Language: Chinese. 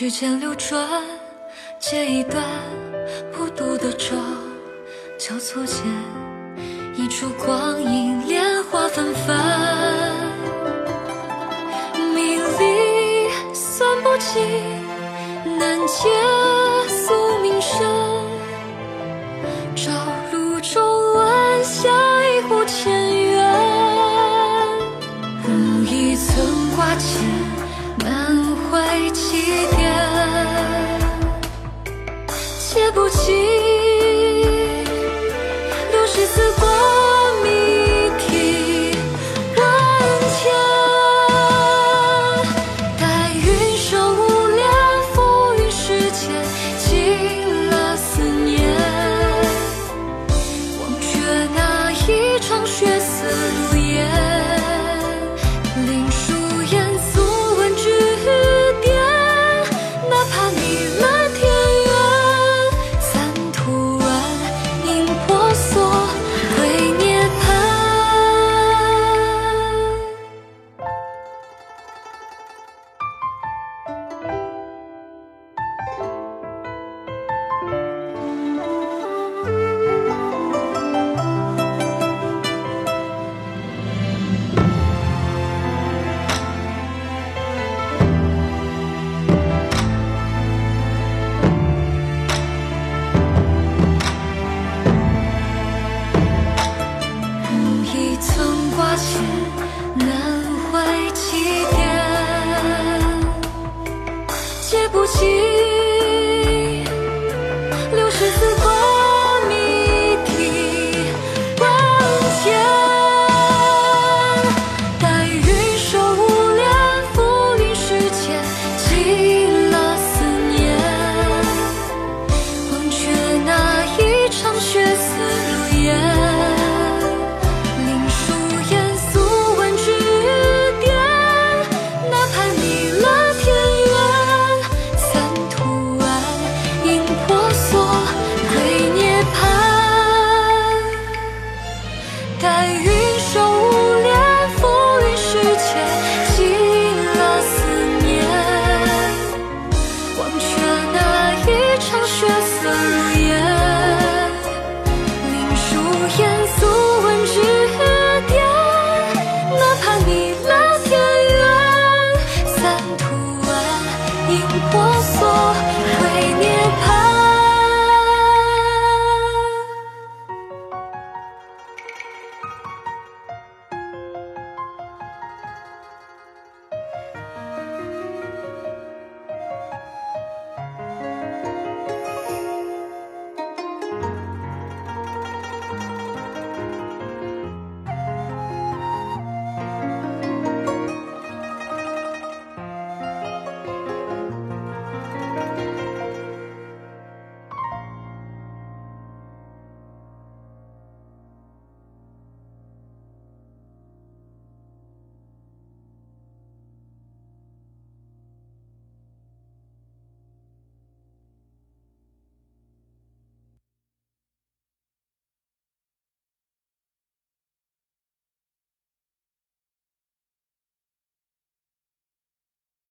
指尖流转，剪一段孤独的妆，交错间，一出光影，莲花纷纷。迷离算不尽，难解。写不清不弃。